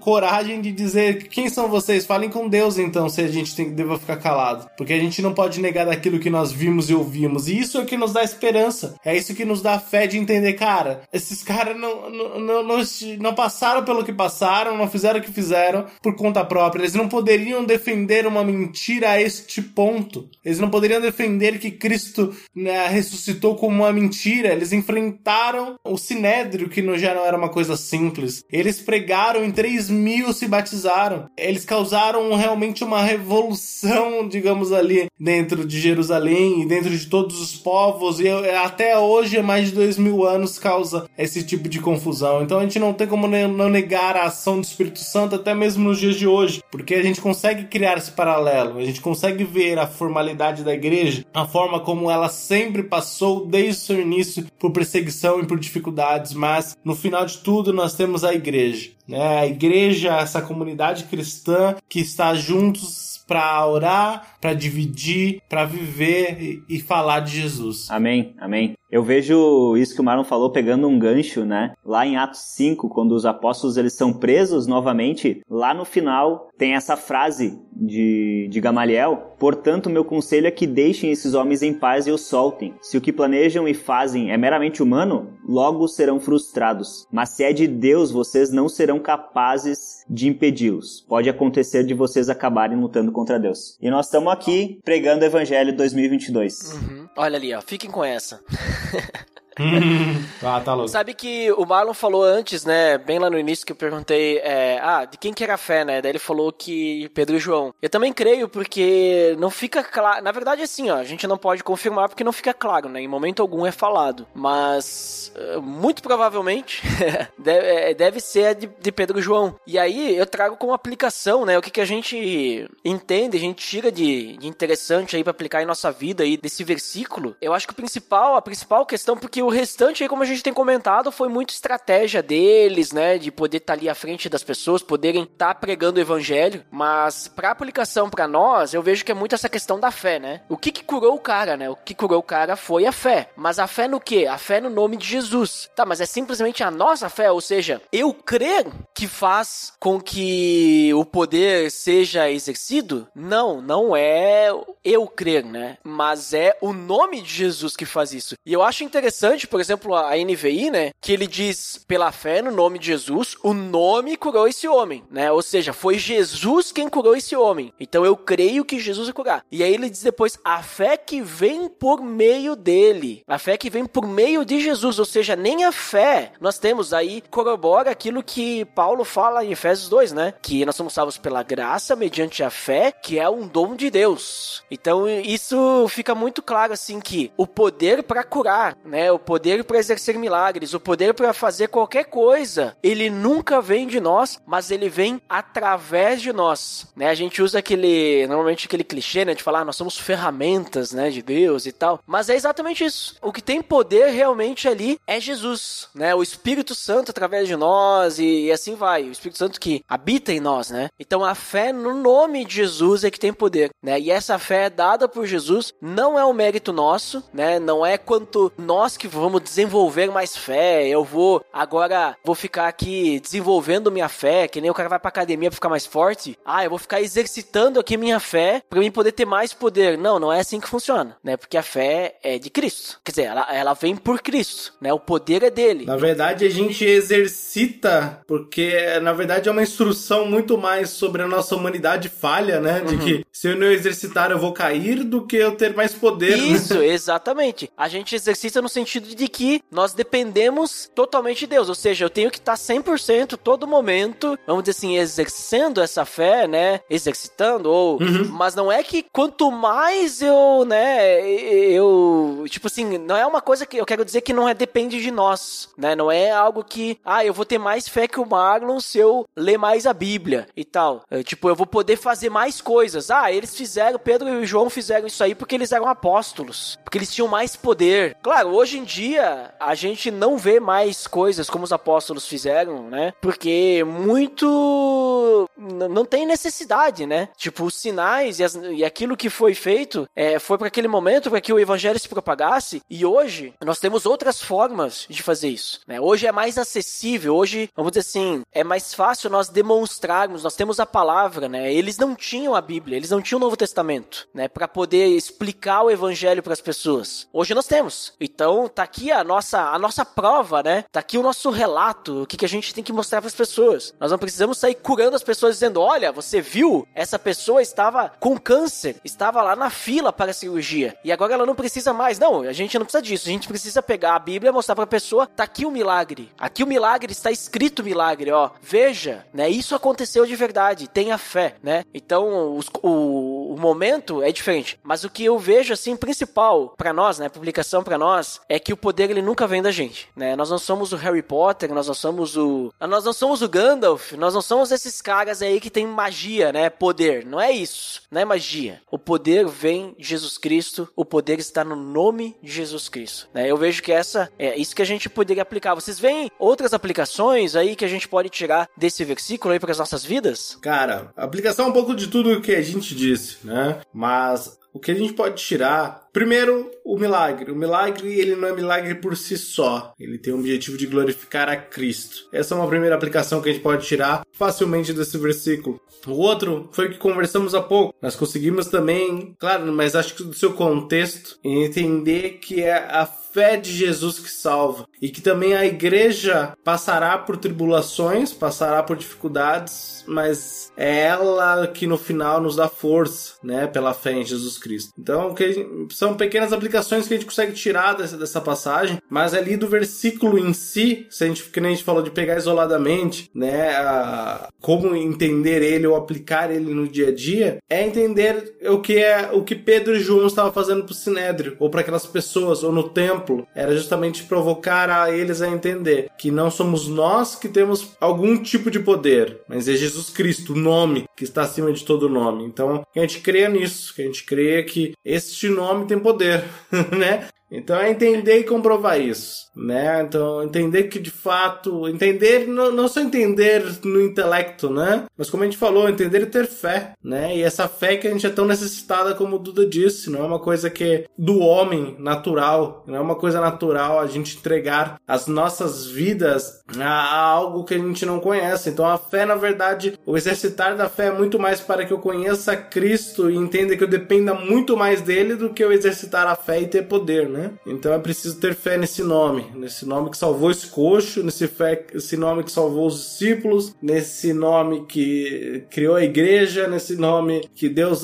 coragem de dizer quem são vocês, falem com Deus então, se a gente tem, deva ficar calado, porque a gente não pode negar daquilo que nós vimos e ouvimos. E isso é o que nos dá esperança. É isso que nos dá fé de entender, cara, esses caras não, não, não, não, passaram pelo que passaram, não fizeram o que fizeram por conta própria. Eles não poderiam defender uma mentira a este ponto. Eles não poderiam defender que Cristo né, ressuscitou como uma mentira. Eles enfrentaram o sinédrio, que já não era uma coisa simples. Eles pregaram, em 3 mil se batizaram. Eles causaram realmente uma revolução, digamos ali, dentro de Jerusalém e dentro de todos os povos. E até hoje mais de dois mil anos causa esse tipo de confusão. Então a gente não tem como não negar a ação do Espírito Santo até mesmo nos dias de hoje, porque a gente consegue criar esse paralelo, a gente consegue ver a formalidade da igreja, a forma como ela sempre passou desde o seu início por perseguição e por dificuldades, mas no final de tudo nós temos a igreja. né? A igreja, essa comunidade cristã que está juntos para orar, para dividir, para viver e, e falar de Jesus. Amém, amém. Eu vejo isso que o Marlon falou pegando um gancho, né? Lá em Atos 5, quando os apóstolos eles são presos novamente, lá no final tem essa frase de, de Gamaliel: Portanto, meu conselho é que deixem esses homens em paz e os soltem. Se o que planejam e fazem é meramente humano, logo serão frustrados. Mas se é de Deus, vocês não serão capazes de impedi-los. Pode acontecer de vocês acabarem lutando contra Deus. E nós estamos aqui pregando o Evangelho 2022. Uhum. Olha ali, ó, fiquem com essa. ah, tá louco. Sabe que o Marlon falou antes, né? Bem lá no início que eu perguntei, é, ah, de quem que era a fé, né? Daí ele falou que Pedro e João. Eu também creio porque não fica claro. Na verdade, assim, ó, a gente não pode confirmar porque não fica claro, né? Em momento algum é falado. Mas eh, muito provavelmente deve, eh, deve ser de, de Pedro e João. E aí eu trago como aplicação, né? O que, que a gente entende, a gente tira de, de interessante aí para aplicar em nossa vida aí desse versículo. Eu acho que o principal, a principal questão, porque o restante aí, como a gente tem comentado, foi muito estratégia deles, né? De poder estar tá ali à frente das pessoas, poderem estar tá pregando o evangelho. Mas para aplicação para nós, eu vejo que é muito essa questão da fé, né? O que que curou o cara, né? O que curou o cara foi a fé. Mas a fé no quê? A fé no nome de Jesus. Tá, mas é simplesmente a nossa fé, ou seja, eu crer que faz com que o poder seja exercido? Não, não é eu crer, né? Mas é o nome de Jesus que faz isso. E eu acho interessante por exemplo, a NVI, né? Que ele diz, pela fé no nome de Jesus, o nome curou esse homem, né? Ou seja, foi Jesus quem curou esse homem. Então eu creio que Jesus vai curar. E aí ele diz depois, a fé que vem por meio dele. A fé que vem por meio de Jesus. Ou seja, nem a fé nós temos aí corrobora aquilo que Paulo fala em Efésios 2, né? Que nós somos salvos pela graça mediante a fé, que é um dom de Deus. Então isso fica muito claro assim que o poder para curar, né? O poder para exercer milagres, o poder para fazer qualquer coisa, ele nunca vem de nós, mas ele vem através de nós, né? A gente usa aquele, normalmente aquele clichê, né, de falar, ah, nós somos ferramentas, né, de Deus e tal, mas é exatamente isso. O que tem poder realmente ali é Jesus, né? O Espírito Santo através de nós e, e assim vai, o Espírito Santo que habita em nós, né? Então a fé no nome de Jesus é que tem poder, né? E essa fé é dada por Jesus, não é um mérito nosso, né? Não é quanto nós que vamos desenvolver mais fé, eu vou agora vou ficar aqui desenvolvendo minha fé, que nem o cara vai pra academia pra ficar mais forte. Ah, eu vou ficar exercitando aqui minha fé para mim poder ter mais poder. Não, não é assim que funciona, né? Porque a fé é de Cristo. Quer dizer, ela, ela vem por Cristo, né? O poder é dele. Na verdade, a gente exercita porque na verdade é uma instrução muito mais sobre a nossa humanidade falha, né? De uhum. que se eu não exercitar eu vou cair do que eu ter mais poder. Né? Isso, né? exatamente. A gente exercita no sentido sentido de que nós dependemos totalmente de Deus, ou seja, eu tenho que estar 100% todo momento, vamos dizer assim, exercendo essa fé, né, exercitando ou, uhum. mas não é que quanto mais eu, né, eu, tipo assim, não é uma coisa que eu quero dizer que não é depende de nós, né, não é algo que, ah, eu vou ter mais fé que o Marlon se eu ler mais a Bíblia e tal, é, tipo, eu vou poder fazer mais coisas, ah, eles fizeram, Pedro e João fizeram isso aí porque eles eram apóstolos, porque eles tinham mais poder, claro, hoje em dia dia a gente não vê mais coisas como os apóstolos fizeram, né? Porque muito não tem necessidade, né? Tipo, os sinais e, as, e aquilo que foi feito é, foi para aquele momento para que o evangelho se propagasse. E hoje nós temos outras formas de fazer isso. Né? Hoje é mais acessível. Hoje, vamos dizer assim, é mais fácil nós demonstrarmos. Nós temos a palavra, né? Eles não tinham a Bíblia, eles não tinham o Novo Testamento, né? Para poder explicar o evangelho para as pessoas. Hoje nós temos. Então tá aqui a nossa, a nossa prova, né? Tá aqui o nosso relato, o que, que a gente tem que mostrar para as pessoas. Nós não precisamos sair curando as pessoas dizendo: olha, você viu? Essa pessoa estava com câncer, estava lá na fila para a cirurgia e agora ela não precisa mais. Não, a gente não precisa disso. A gente precisa pegar a Bíblia mostrar para a pessoa: tá aqui o milagre. Aqui o milagre está escrito milagre, ó. Veja, né? Isso aconteceu de verdade. Tenha fé, né? Então, os, o, o momento é diferente. Mas o que eu vejo, assim, principal para nós, né, publicação para nós, é que o poder ele nunca vem da gente, né? Nós não somos o Harry Potter, nós não somos o, nós não somos o Gandalf, nós não somos esses caras aí que tem magia, né? Poder, não é isso, não é magia. O poder vem de Jesus Cristo, o poder está no nome de Jesus Cristo, né? Eu vejo que essa é isso que a gente poderia aplicar. Vocês veem outras aplicações aí que a gente pode tirar desse versículo aí para as nossas vidas? Cara, aplicação é um pouco de tudo o que a gente disse, né? Mas o que a gente pode tirar Primeiro, o milagre. O milagre, ele não é milagre por si só. Ele tem o objetivo de glorificar a Cristo. Essa é uma primeira aplicação que a gente pode tirar facilmente desse versículo. O outro foi o que conversamos há pouco. Nós conseguimos também, claro, mas acho que do seu contexto, entender que é a fé de Jesus que salva e que também a igreja passará por tribulações, passará por dificuldades, mas é ela que no final nos dá força, né, pela fé em Jesus Cristo. Então, que são pequenas aplicações que a gente consegue tirar dessa, dessa passagem, mas ali do versículo em si, se a gente, que nem a gente falou de pegar isoladamente, né, a, como entender ele ou aplicar ele no dia a dia, é entender o que é o que Pedro e João estavam fazendo para o Sinédrio ou para aquelas pessoas ou no templo era justamente provocar a eles a entender que não somos nós que temos algum tipo de poder, mas é Jesus Cristo, o nome que está acima de todo nome. Então, que a gente crê nisso, que a gente crê que este nome tem poder, né? Então é entender e comprovar isso, né? Então entender que de fato, entender não, não só entender no intelecto, né? Mas como a gente falou, entender e ter fé, né? E essa fé que a gente é tão necessitada como o Duda disse, não é uma coisa que do homem natural, não é uma coisa natural a gente entregar as nossas vidas a, a algo que a gente não conhece. Então a fé, na verdade, o exercitar da fé é muito mais para que eu conheça Cristo e entenda que eu dependa muito mais dele do que eu exercitar a fé e ter poder, né? Então é preciso ter fé nesse nome, nesse nome que salvou esse coxo, nesse, fé, nome que salvou os discípulos, nesse nome que criou a igreja, nesse nome que Deus,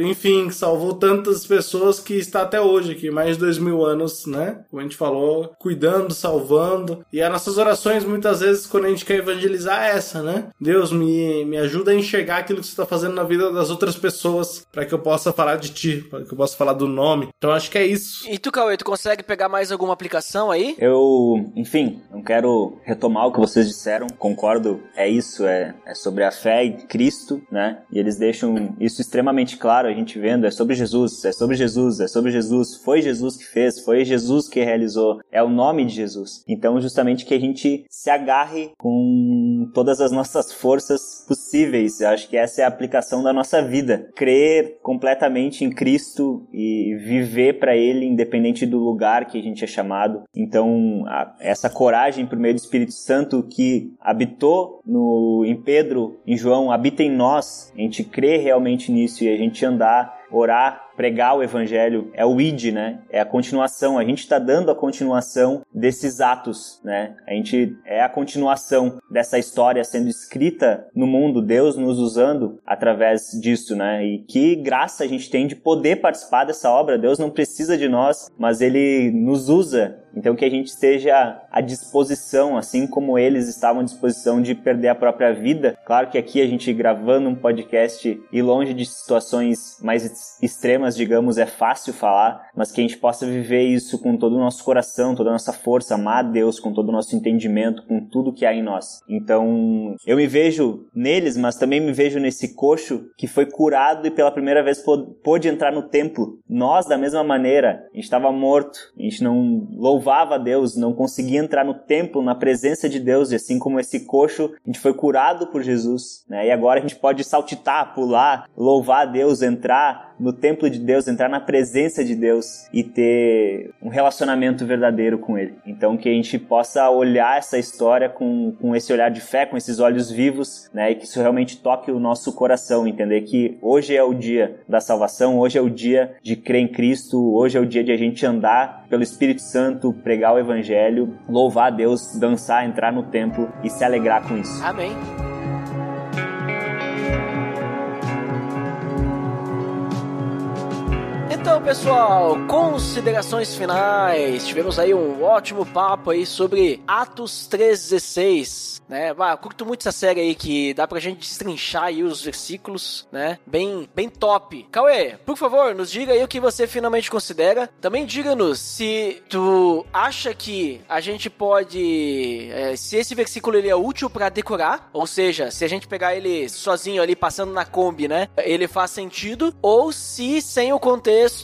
enfim, salvou tantas pessoas que está até hoje aqui, mais de dois mil anos, né? Como a gente falou, cuidando, salvando. E as nossas orações, muitas vezes, quando a gente quer evangelizar, é essa, né? Deus, me, me ajuda a enxergar aquilo que você está fazendo na vida das outras pessoas, para que eu possa falar de ti, para que eu possa falar do nome. Então acho que é isso. E tu, Cauê, tu consegue pegar mais alguma aplicação aí? Eu, enfim, não quero retomar o que vocês disseram, concordo, é isso, é, é sobre a fé em Cristo, né? E eles deixam isso extremamente claro, a gente vendo, é sobre Jesus, é sobre Jesus, é sobre Jesus, foi Jesus que fez, foi Jesus que realizou, é o nome de Jesus. Então, justamente que a gente se agarre com todas as nossas forças possíveis, eu acho que essa é a aplicação da nossa vida, crer completamente em Cristo e viver para Ele independente do lugar que a gente é chamado. Então, a, essa coragem por meio do Espírito Santo que habitou no, em Pedro, em João, habita em nós. A gente crê realmente nisso e a gente andar, orar pregar o evangelho é o id, né? É a continuação. A gente está dando a continuação desses atos, né? A gente é a continuação dessa história sendo escrita no mundo, Deus nos usando através disso, né? E que graça a gente tem de poder participar dessa obra. Deus não precisa de nós, mas ele nos usa então que a gente esteja à disposição, assim como eles estavam à disposição de perder a própria vida. Claro que aqui a gente gravando um podcast e longe de situações mais extremas, digamos, é fácil falar, mas que a gente possa viver isso com todo o nosso coração, toda a nossa força, amar a Deus com todo o nosso entendimento, com tudo que há em nós. Então, eu me vejo neles, mas também me vejo nesse coxo que foi curado e pela primeira vez pôde entrar no templo. Nós, da mesma maneira, a gente estava morto, a gente não louvava louvava a Deus, não conseguia entrar no templo, na presença de Deus, e assim como esse coxo, a gente foi curado por Jesus, né? E agora a gente pode saltitar, pular, louvar a Deus, entrar no templo de Deus, entrar na presença de Deus e ter um relacionamento verdadeiro com Ele. Então que a gente possa olhar essa história com, com esse olhar de fé, com esses olhos vivos, né? E que isso realmente toque o nosso coração, entender que hoje é o dia da salvação, hoje é o dia de crer em Cristo, hoje é o dia de a gente andar pelo Espírito Santo, pregar o Evangelho, louvar a Deus, dançar, entrar no templo e se alegrar com isso. Amém. Então, pessoal, considerações finais. Tivemos aí um ótimo papo aí sobre Atos 3:16, né? Eu curto muito essa série aí que dá pra gente destrinchar aí os versículos, né? Bem, bem top. Cauê, por favor, nos diga aí o que você finalmente considera. Também diga-nos se tu acha que a gente pode, é, se esse versículo ele é útil pra decorar, ou seja, se a gente pegar ele sozinho ali passando na Kombi, né? Ele faz sentido, ou se sem o contexto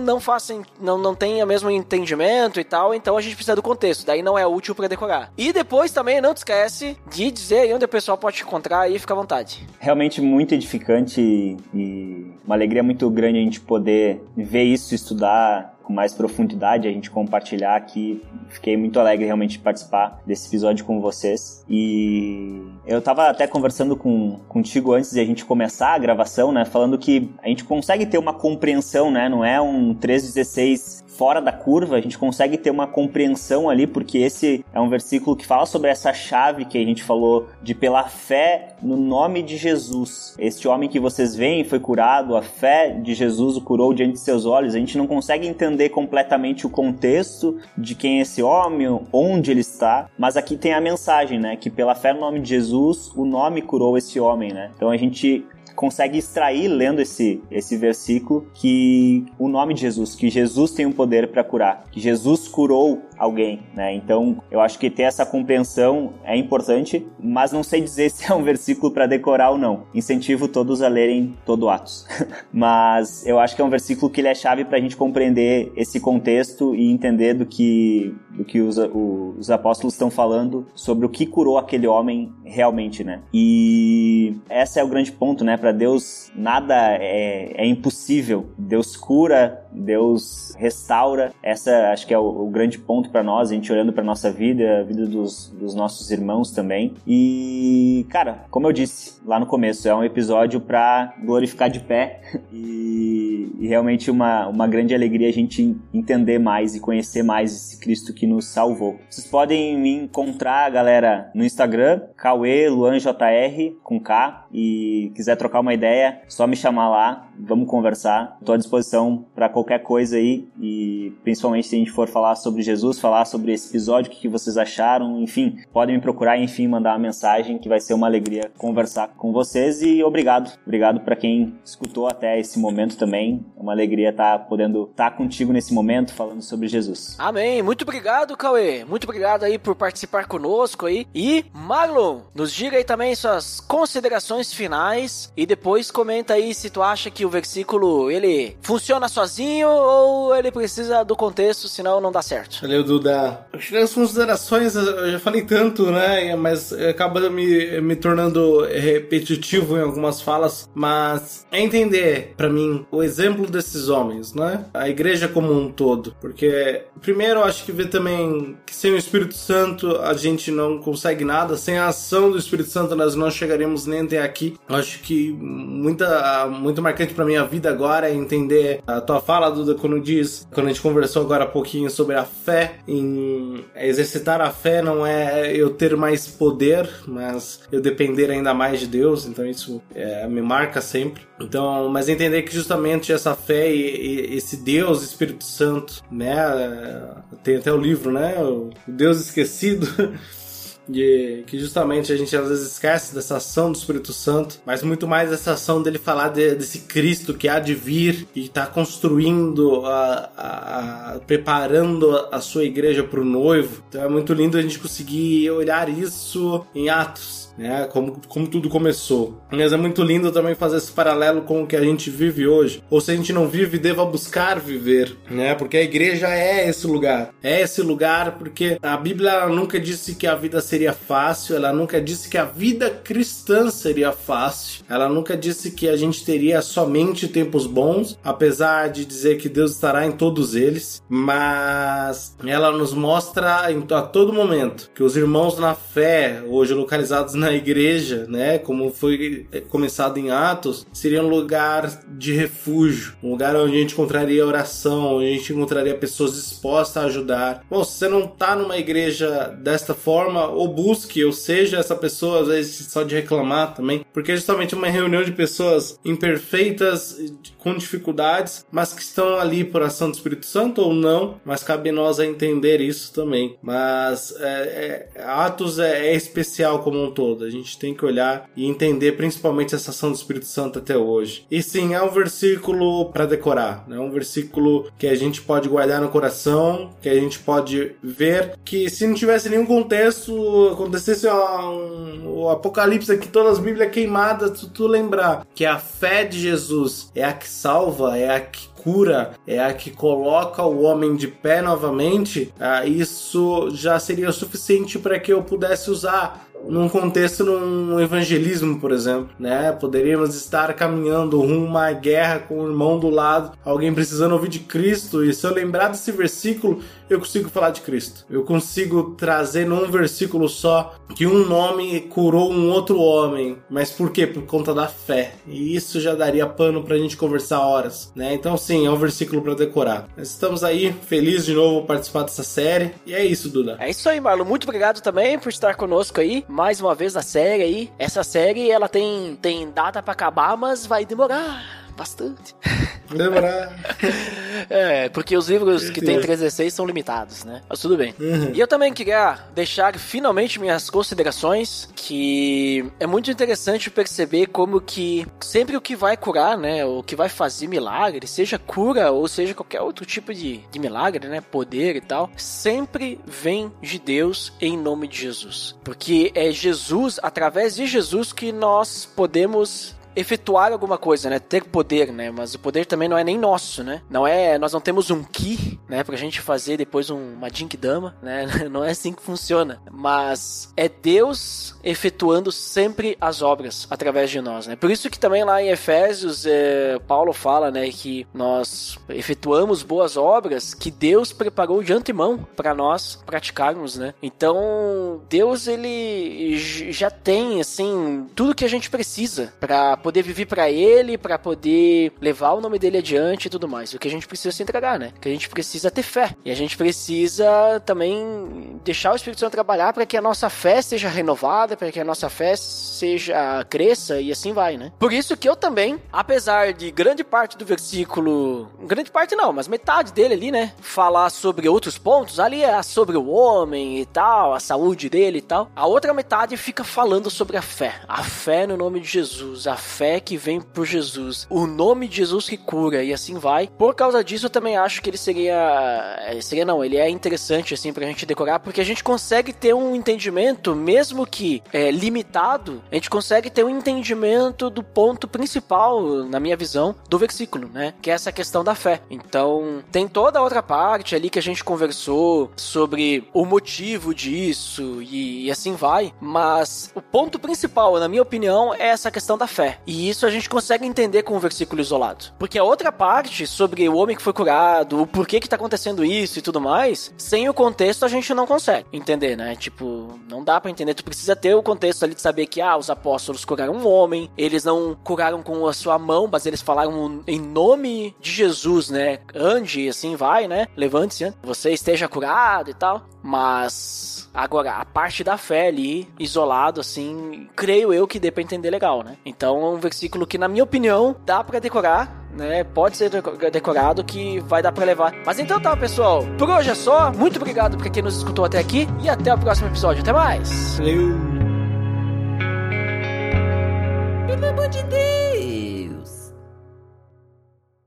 não faz não não tem o mesmo entendimento e tal, então a gente precisa do contexto, daí não é útil pra decorar. E depois também não te esquece de dizer aí onde o pessoal pode te encontrar aí, fica à vontade. realmente muito edificante e, e uma alegria muito grande a gente poder ver isso, estudar com mais profundidade, a gente compartilhar aqui. Fiquei muito alegre realmente de participar desse episódio com vocês. E eu tava até conversando com, contigo antes de a gente começar a gravação, né? Falando que a gente consegue ter uma compreensão, né? Não é um 316 fora da curva, a gente consegue ter uma compreensão ali, porque esse é um versículo que fala sobre essa chave que a gente falou de pela fé no nome de Jesus. Este homem que vocês veem foi curado, a fé de Jesus o curou diante de seus olhos. A gente não consegue entender completamente o contexto de quem é esse homem, onde ele está, mas aqui tem a mensagem, né, que pela fé no nome de Jesus, o nome curou esse homem, né? Então a gente consegue extrair lendo esse, esse versículo que o nome de Jesus, que Jesus tem um poder para curar, que Jesus curou alguém, né? Então, eu acho que ter essa compreensão é importante, mas não sei dizer se é um versículo para decorar ou não. Incentivo todos a lerem todo Atos. mas eu acho que é um versículo que ele é chave para a gente compreender esse contexto e entender do que do que os, o- os apóstolos estão falando sobre o que curou aquele homem realmente, né? E esse é o grande ponto, né? Para Deus nada é, é impossível. Deus cura, Deus restaura. Essa acho que é o, o grande ponto para nós, a gente olhando para nossa vida, a vida dos, dos nossos irmãos também. E cara, como eu disse lá no começo, é um episódio para glorificar de pé e, e realmente uma, uma grande alegria a gente entender mais e conhecer mais esse Cristo que nos salvou. Vocês podem me encontrar, galera, no Instagram, Cauê Luan JR com K e quiser trocar uma ideia, só me chamar lá, vamos conversar. Estou à disposição para qualquer coisa aí e principalmente se a gente for falar sobre Jesus, falar sobre esse episódio, o que vocês acharam, enfim, podem me procurar enfim mandar uma mensagem que vai ser uma alegria conversar com vocês e obrigado, obrigado para quem escutou até esse momento também. É uma alegria estar podendo estar contigo nesse momento falando sobre Jesus. Amém. Muito obrigado, Cauê. Muito obrigado aí por participar conosco aí. E Marlon, nos diga aí também suas considerações finais e depois comenta aí se tu acha que o versículo ele funciona sozinho ou ele precisa do contexto, senão não dá certo. Valeu, Duda. As considerações, eu já falei tanto, né? Mas acaba me, me tornando repetitivo em algumas falas. Mas é entender, pra mim, o exemplo desses homens, né? A igreja como um todo. Porque, primeiro, eu acho que ver também que sem o Espírito Santo a gente não consegue nada. Sem a ação do Espírito Santo nós não chegaremos nem até aqui. Eu acho que muita, muito marcante pra minha vida agora é entender a tua fala, Duda, quando diz, quando a gente conversou agora há pouquinho sobre a fé, em exercitar a fé não é eu ter mais poder, mas eu depender ainda mais de Deus, então isso é, me marca sempre. Então, mas entender que justamente essa fé e, e esse Deus, Espírito Santo, né, tem até o livro, né, o Deus esquecido. de que justamente a gente às vezes esquece dessa ação do Espírito Santo, mas muito mais essa ação dele falar de- desse Cristo que há de vir e está construindo, a, a- a- preparando a sua igreja para o noivo. Então é muito lindo a gente conseguir olhar isso em Atos. Né, como, como tudo começou. Mas é muito lindo também fazer esse paralelo com o que a gente vive hoje. Ou se a gente não vive, deva buscar viver, né? Porque a igreja é esse lugar. É esse lugar porque a Bíblia nunca disse que a vida seria fácil, ela nunca disse que a vida cristã seria fácil, ela nunca disse que a gente teria somente tempos bons, apesar de dizer que Deus estará em todos eles, mas ela nos mostra a todo momento que os irmãos na fé, hoje localizados na a igreja, né, como foi começado em Atos, seria um lugar de refúgio, um lugar onde a gente encontraria oração, onde a gente encontraria pessoas dispostas a ajudar. Bom, se você não está numa igreja desta forma, ou busque, ou seja, essa pessoa às vezes só de reclamar também, porque é justamente uma reunião de pessoas imperfeitas, com dificuldades, mas que estão ali por ação do Espírito Santo ou não, mas cabe nós a entender isso também. Mas é, é, Atos é, é, especial como um todo, a gente tem que olhar e entender principalmente essa ação do Espírito Santo até hoje. E sim, é um versículo para decorar, é né? um versículo que a gente pode guardar no coração, que a gente pode ver que se não tivesse nenhum contexto, acontecesse um, um apocalipse aqui, todas as Bíblias queimadas, tu, tu lembrar que a fé de Jesus é a que salva, é a que cura, é a que coloca o homem de pé novamente, ah, isso já seria suficiente para que eu pudesse usar num contexto num evangelismo, por exemplo, né? Poderíamos estar caminhando rumo a guerra com o irmão do lado, alguém precisando ouvir de Cristo, e se eu lembrar desse versículo, eu consigo falar de Cristo. Eu consigo trazer num versículo só que um nome curou um outro homem, mas por quê? Por conta da fé. E isso já daria pano pra gente conversar horas, né? Então sim, é um versículo para decorar. Nós estamos aí, feliz de novo participar dessa série. E é isso, Duda. É isso aí, Marlon. Muito obrigado também por estar conosco aí mais uma vez na série aí. Essa série, ela tem, tem data para acabar, mas vai demorar bastante. Demorar. é, porque os livros que tem 316 são limitados, né? Mas tudo bem. Uhum. E eu também queria deixar finalmente minhas considerações, que é muito interessante perceber como que sempre o que vai curar, né, o que vai fazer milagre, seja cura ou seja qualquer outro tipo de, de milagre, né, poder e tal, sempre vem de Deus em nome de Jesus. Porque é Jesus, através de Jesus, que nós podemos efetuar alguma coisa, né? Ter poder, né? Mas o poder também não é nem nosso, né? Não é, nós não temos um ki, né, pra gente fazer depois um, uma Jinkidama, né? Não é assim que funciona. Mas é Deus efetuando sempre as obras através de nós, né? Por isso que também lá em Efésios, é, Paulo fala, né, que nós efetuamos boas obras que Deus preparou de antemão para nós praticarmos, né? Então, Deus ele já tem assim tudo que a gente precisa para poder viver para ele, para poder levar o nome dele adiante e tudo mais. O que a gente precisa se entregar, né? Que a gente precisa ter fé. E a gente precisa também deixar o Espírito Santo trabalhar para que a nossa fé seja renovada, para que a nossa fé seja cresça e assim vai, né? Por isso que eu também, apesar de grande parte do versículo, grande parte não, mas metade dele ali, né, falar sobre outros pontos, ali é sobre o homem e tal, a saúde dele e tal. A outra metade fica falando sobre a fé, a fé no nome de Jesus, a fé que vem por Jesus, o nome de Jesus que cura e assim vai. Por causa disso, eu também acho que ele seria. Eh, seria não, ele é interessante assim pra gente decorar, porque a gente consegue ter um entendimento, mesmo que é, limitado, a gente consegue ter um entendimento do ponto principal, na minha visão, do versículo, né? Que é essa questão da fé. Então, tem toda a outra parte ali que a gente conversou sobre o motivo disso e, e assim vai, mas o ponto principal, na minha opinião, é essa questão da fé. E isso a gente consegue entender com um versículo isolado. Porque a outra parte sobre o homem que foi curado, o porquê que tá acontecendo isso e tudo mais, sem o contexto a gente não consegue entender, né? Tipo, não dá para entender. Tu precisa ter o contexto ali de saber que, ah, os apóstolos curaram um homem, eles não curaram com a sua mão, mas eles falaram em nome de Jesus, né? Ande, assim vai, né? Levante-se, você esteja curado e tal. Mas Agora, a parte da fé ali, isolado, assim, creio eu que dê pra entender legal, né? Então é um versículo que, na minha opinião, dá para decorar, né? Pode ser decorado que vai dar para levar. Mas então tá, pessoal. Por hoje é só. Muito obrigado pra quem nos escutou até aqui e até o próximo episódio. Até mais! Valeu! Pelo amor de Deus!